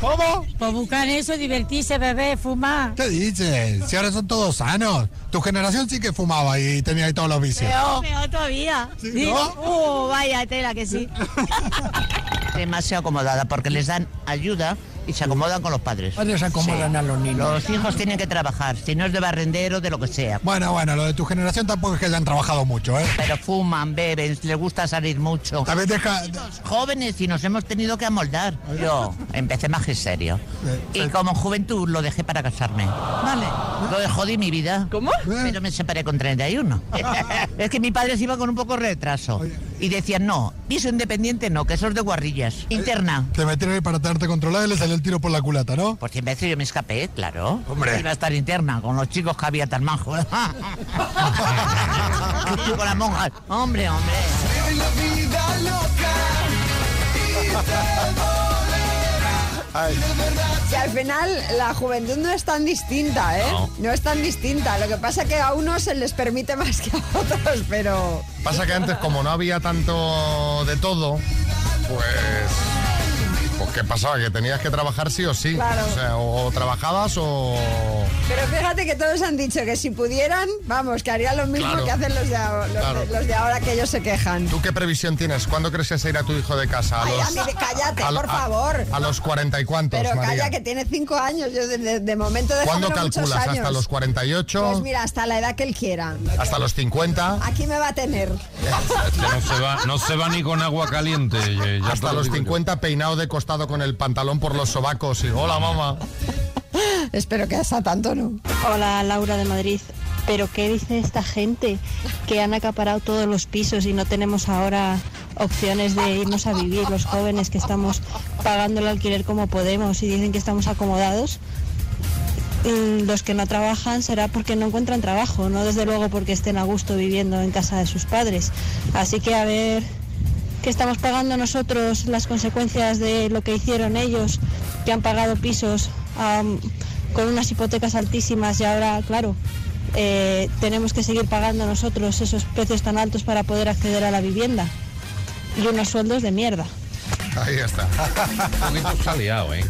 ¿Cómo? Pues buscar eso, divertirse, beber, fumar. ¿Qué dices? Si ahora son todos sanos. Tu generación sí que fumaba y tenía ahí todos los vicios. Peor todavía. Sí, ¿no? Uh, vaya tela que sí. demasiado acomodada porque les dan ayuda y se acomodan con los padres. Padres acomodan a los niños. Los hijos tienen que trabajar, si no es de barrendero, de lo que sea. Bueno, bueno, lo de tu generación tampoco es que hayan trabajado mucho, ¿eh? Pero fuman, beben, les gusta salir mucho. También deja... Jóvenes y nos hemos tenido que amoldar. Yo empecé magisterio. Y como juventud lo dejé para casarme. Vale. Lo de jodí mi vida. ¿Cómo? Pero me separé con 31. es que mi padre se iba con un poco de retraso. Y decían, no, piso independiente no, que eso es de guarrillas. Interna. Te metieron ahí para tenerte controlada y le salió el tiro por la culata, ¿no? Pues 100 veces yo me escapé, claro. Hombre. Iba a estar interna, con los chicos que había tan majos. con las monjas. Hombre, hombre. la vida loca. Si al final la juventud no es tan distinta, ¿eh? No. es tan distinta. Lo que pasa es que a unos se les permite más que a otros, pero... Pasa que antes, como no había tanto de todo, pues. ¿Qué pasaba? Que tenías que trabajar sí o sí. Claro. O sea, o, o trabajabas o. Pero fíjate que todos han dicho que si pudieran, vamos, que harían lo mismo Claro. que hacen los de, ahora, los, Claro. de, los de ahora que ellos se quejan. ¿Tú qué previsión tienes? ¿Cuándo crees que se irá tu hijo de casa? A Ay, los, a mí de- cállate, a- por a- favor. A, los cuarenta y cuantos, Pero María. calla, que tiene cinco años. Yo de, de- de momento de ¿Cuándo calculas? ¿Hasta los 48? Pues mira, hasta la edad que él quiera. ¿Hasta los 50? Aquí me va a tener. Que no se va, no se va ni con agua caliente. eh, Hasta lo los digo yo. 50 peinado de costado con el pantalón por los sobacos y hola mamá. Espero que hasta tanto no. Hola, Laura de Madrid. ¿Pero qué dice esta gente? Que han acaparado todos los pisos y no tenemos ahora opciones de irnos a vivir los jóvenes que estamos pagando el alquiler como podemos y dicen que estamos acomodados. Mm, Los que no trabajan será porque no encuentran trabajo, no desde luego porque estén a gusto viviendo en casa de sus padres. Así que a ver que estamos pagando nosotros las consecuencias de lo que hicieron ellos, que han pagado pisos con unas hipotecas altísimas y ahora, claro, eh, tenemos que seguir pagando nosotros esos precios tan altos para poder acceder a la vivienda y unos sueldos de mierda. Ahí está. Un poquito se ha liado, ¿eh?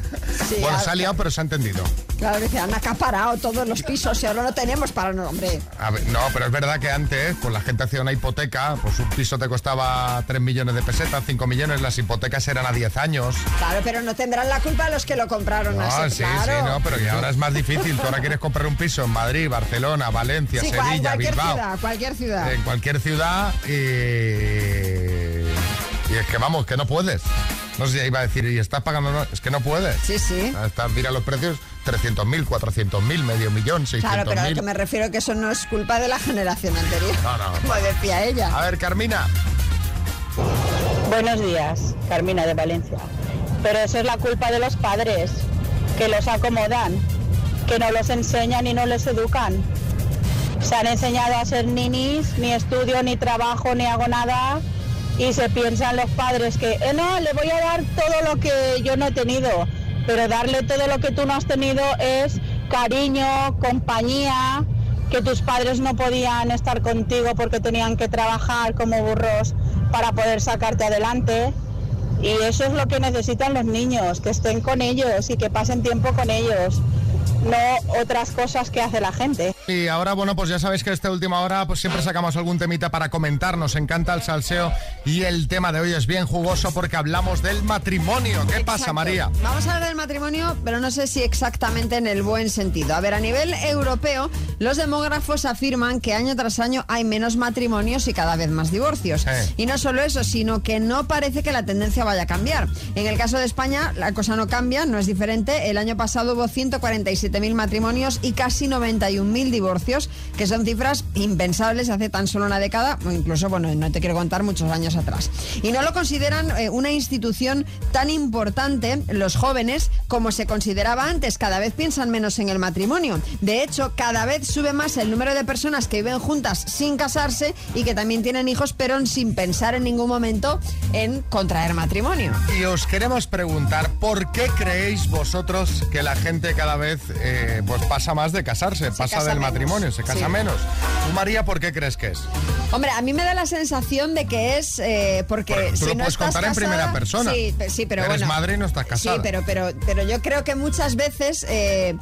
Sí, bueno, se ha liado, pero se ha entendido. Claro, que se han acaparado todos los pisos y ahora no tenemos para no, hombre. A ver, no, pero es verdad que antes, pues la gente hacía una hipoteca, pues un piso te costaba 3 millones de pesetas, 5 millones, las hipotecas eran a 10 años. Claro, pero no tendrán la culpa los que lo compraron No, así. sí, claro. sí, no, pero que ahora es más difícil. Tú ahora quieres comprar un piso en Madrid, Barcelona, Valencia, Sí, Sevilla, cualquier Bilbao. ciudad, cualquier ciudad. En cualquier ciudad y... Y es que vamos, que no puedes. No sé si iba a decir, y estás pagando, no, es que no puedes. Sí, sí. Está, mira los precios, 300.000, 400.000, medio millón, 600.000. Claro, pero a lo que me refiero que eso no es culpa de la generación anterior. No, no. Como decía ella. A ver, Carmina. Buenos días, Carmina de Valencia. Pero eso es la culpa de los padres, que los acomodan, que no los enseñan y no les educan. Se han enseñado a ser ninis, ni estudio, ni trabajo, ni hago nada. Y se piensan los padres que, "Eh, no, le voy a dar todo lo que yo no he tenido. Pero darle todo lo que tú no has tenido es cariño, compañía, que tus padres no podían estar contigo porque tenían que trabajar como burros para poder sacarte adelante. Y eso es lo que necesitan los niños, que estén con ellos y que pasen tiempo con ellos, no otras cosas que hace la gente. Y ahora, bueno, pues ya sabéis que esta última hora pues siempre sacamos algún temita para comentar. Nos encanta el salseo y el tema de hoy es bien jugoso porque hablamos del matrimonio. ¿Qué pasa. María? Vamos a hablar del matrimonio, pero no sé si exactamente en el buen sentido. A ver, a nivel europeo, los demógrafos afirman que año tras año hay menos matrimonios y cada vez más divorcios. Eh. Y no solo eso, sino que no parece que la tendencia vaya a cambiar. En el caso de España, la cosa no cambia, no es diferente. El año pasado hubo 147.000 matrimonios y casi 91.000 divorcios, que son cifras impensables hace tan solo una década, o incluso, bueno, no te quiero contar muchos años atrás. Y no lo consideran eh, una institución tan importante los jóvenes como se consideraba antes. Cada vez piensan menos en el matrimonio. De hecho, cada vez sube más el número de personas que viven juntas sin casarse y que también tienen hijos, pero sin pensar en ningún momento en contraer matrimonio. Y os queremos preguntar, ¿por qué creéis vosotros que la gente cada vez eh, pues pasa más de casarse, pasa casa del menos. matrimonio, se casa Sí. menos? Tú, María, ¿por qué crees que es? Hombre, a mí me da la sensación de que es eh, porque tú si lo no puedes estás contar en casada- primera persona. Sí, pe- sí, pero Eres bueno. madre y no estás casada. Sí, pero, pero, pero yo creo que muchas veces. eh,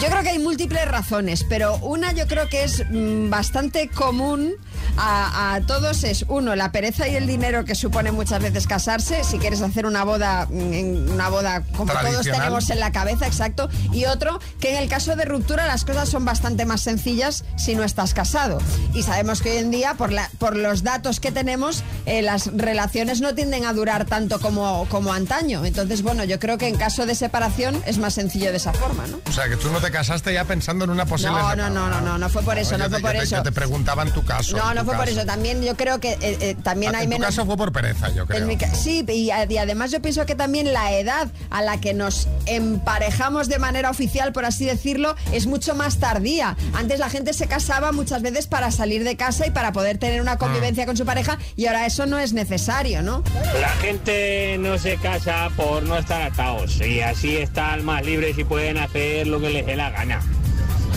yo creo que hay múltiples razones, pero una yo creo que es mm, bastante común a, a todos es, uno, la pereza y el dinero que supone muchas veces casarse, si quieres hacer una boda, una boda como todos tenemos en la cabeza, exacto, y otro, que en el caso de ruptura las cosas son bastante más sencillas si no estás casado. Y sabemos que hoy en día, por, la, por los datos que tenemos, eh, las relaciones no tienden a durar tanto como, como antaño. Entonces, bueno, yo creo que en caso de separación es más sencillo de esa forma, ¿no? O sea, que tú no te casaste ya pensando en una posible No, no, no, no, no, no fue por eso, no te- fue por yo te- eso. yo te preguntaba en tu caso. No, no fue por eso. También yo creo que eh, eh, también Ah, hay en tu menos. caso fue por pereza, yo creo. En mi ca- sí, y, además yo pienso que también la edad a la que nos emparejamos de manera oficial, por así decirlo, es mucho más tardía. Antes la gente se casaba muchas veces para salir de casa y para poder tener una convivencia Ah. con su pareja y ahora eso no es necesario, ¿no? La gente no se casa por no estar atados y así están más libres y pueden hacer lo que les dé la gana.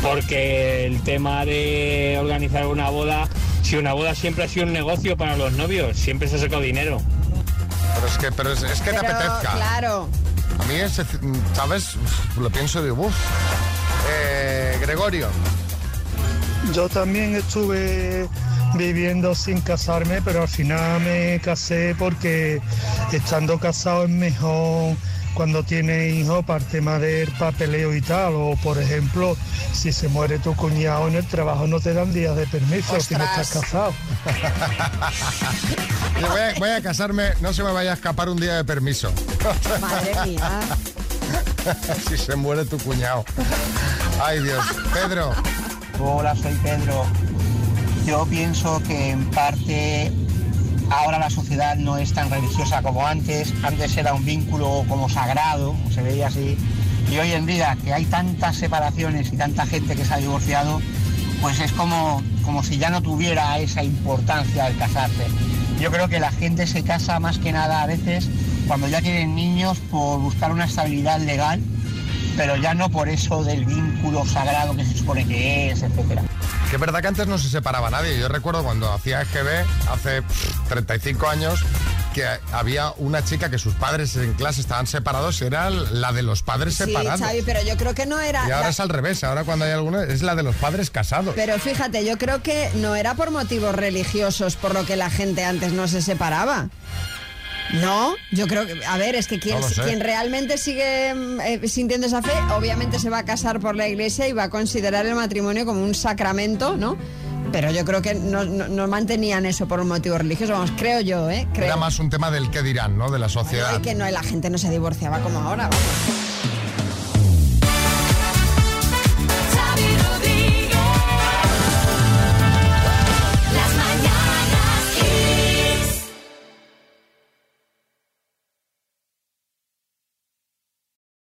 Porque el tema de organizar una boda, si una boda siempre ha sido un negocio para los novios, siempre se ha sacado dinero. Pero es que, pero es, es que te apetezca. Claro. A mí, es, ¿sabes? Lo pienso digo, uff. Eh, Gregorio. Yo también estuve viviendo sin casarme, pero al final me casé porque estando casado es mejor cuando tienes hijos para el tema del papeleo y tal. O por ejemplo, si se muere tu cuñado en el trabajo no te dan días de permiso si no estás casado. Yo voy, a, voy a casarme, no se me vaya a escapar un día de permiso. Madre mía. si se muere tu cuñado. Ay, Dios. Pedro. Hola, soy Pedro. Yo pienso que en parte Ahora la sociedad no es tan religiosa como antes. Antes era un vínculo como sagrado, se veía así. Y hoy en día, que hay tantas separaciones y tanta gente que se ha divorciado, pues es como, como si ya no tuviera esa importancia el casarse. Yo creo que la gente se casa más que nada a veces cuando ya tienen niños por buscar una estabilidad legal, pero ya no por eso del vínculo sagrado que se supone que es, etcétera. Que es verdad que antes no se separaba nadie. Yo recuerdo cuando hacía EGB hace pff, 35 años que había una chica que sus padres en clase estaban separados y era la de los padres Sí, separados. Xavi, pero yo creo que no era... Y ahora la- es al revés, ahora cuando hay alguna es la de los padres casados. Pero fíjate, yo creo que no era por motivos religiosos por lo que la gente antes no se separaba. No, yo creo que, a ver, es que quien, No quien realmente sigue mm, eh, sintiendo esa fe, obviamente se va a casar por la iglesia y va a considerar el matrimonio como un sacramento, ¿no? Pero yo creo que no, no- no mantenían eso por un motivo religioso, vamos, creo yo, ¿eh? Creo. Era más un tema del qué dirán, ¿no? De la sociedad. Y que no, la gente no se divorciaba como ahora, vamos.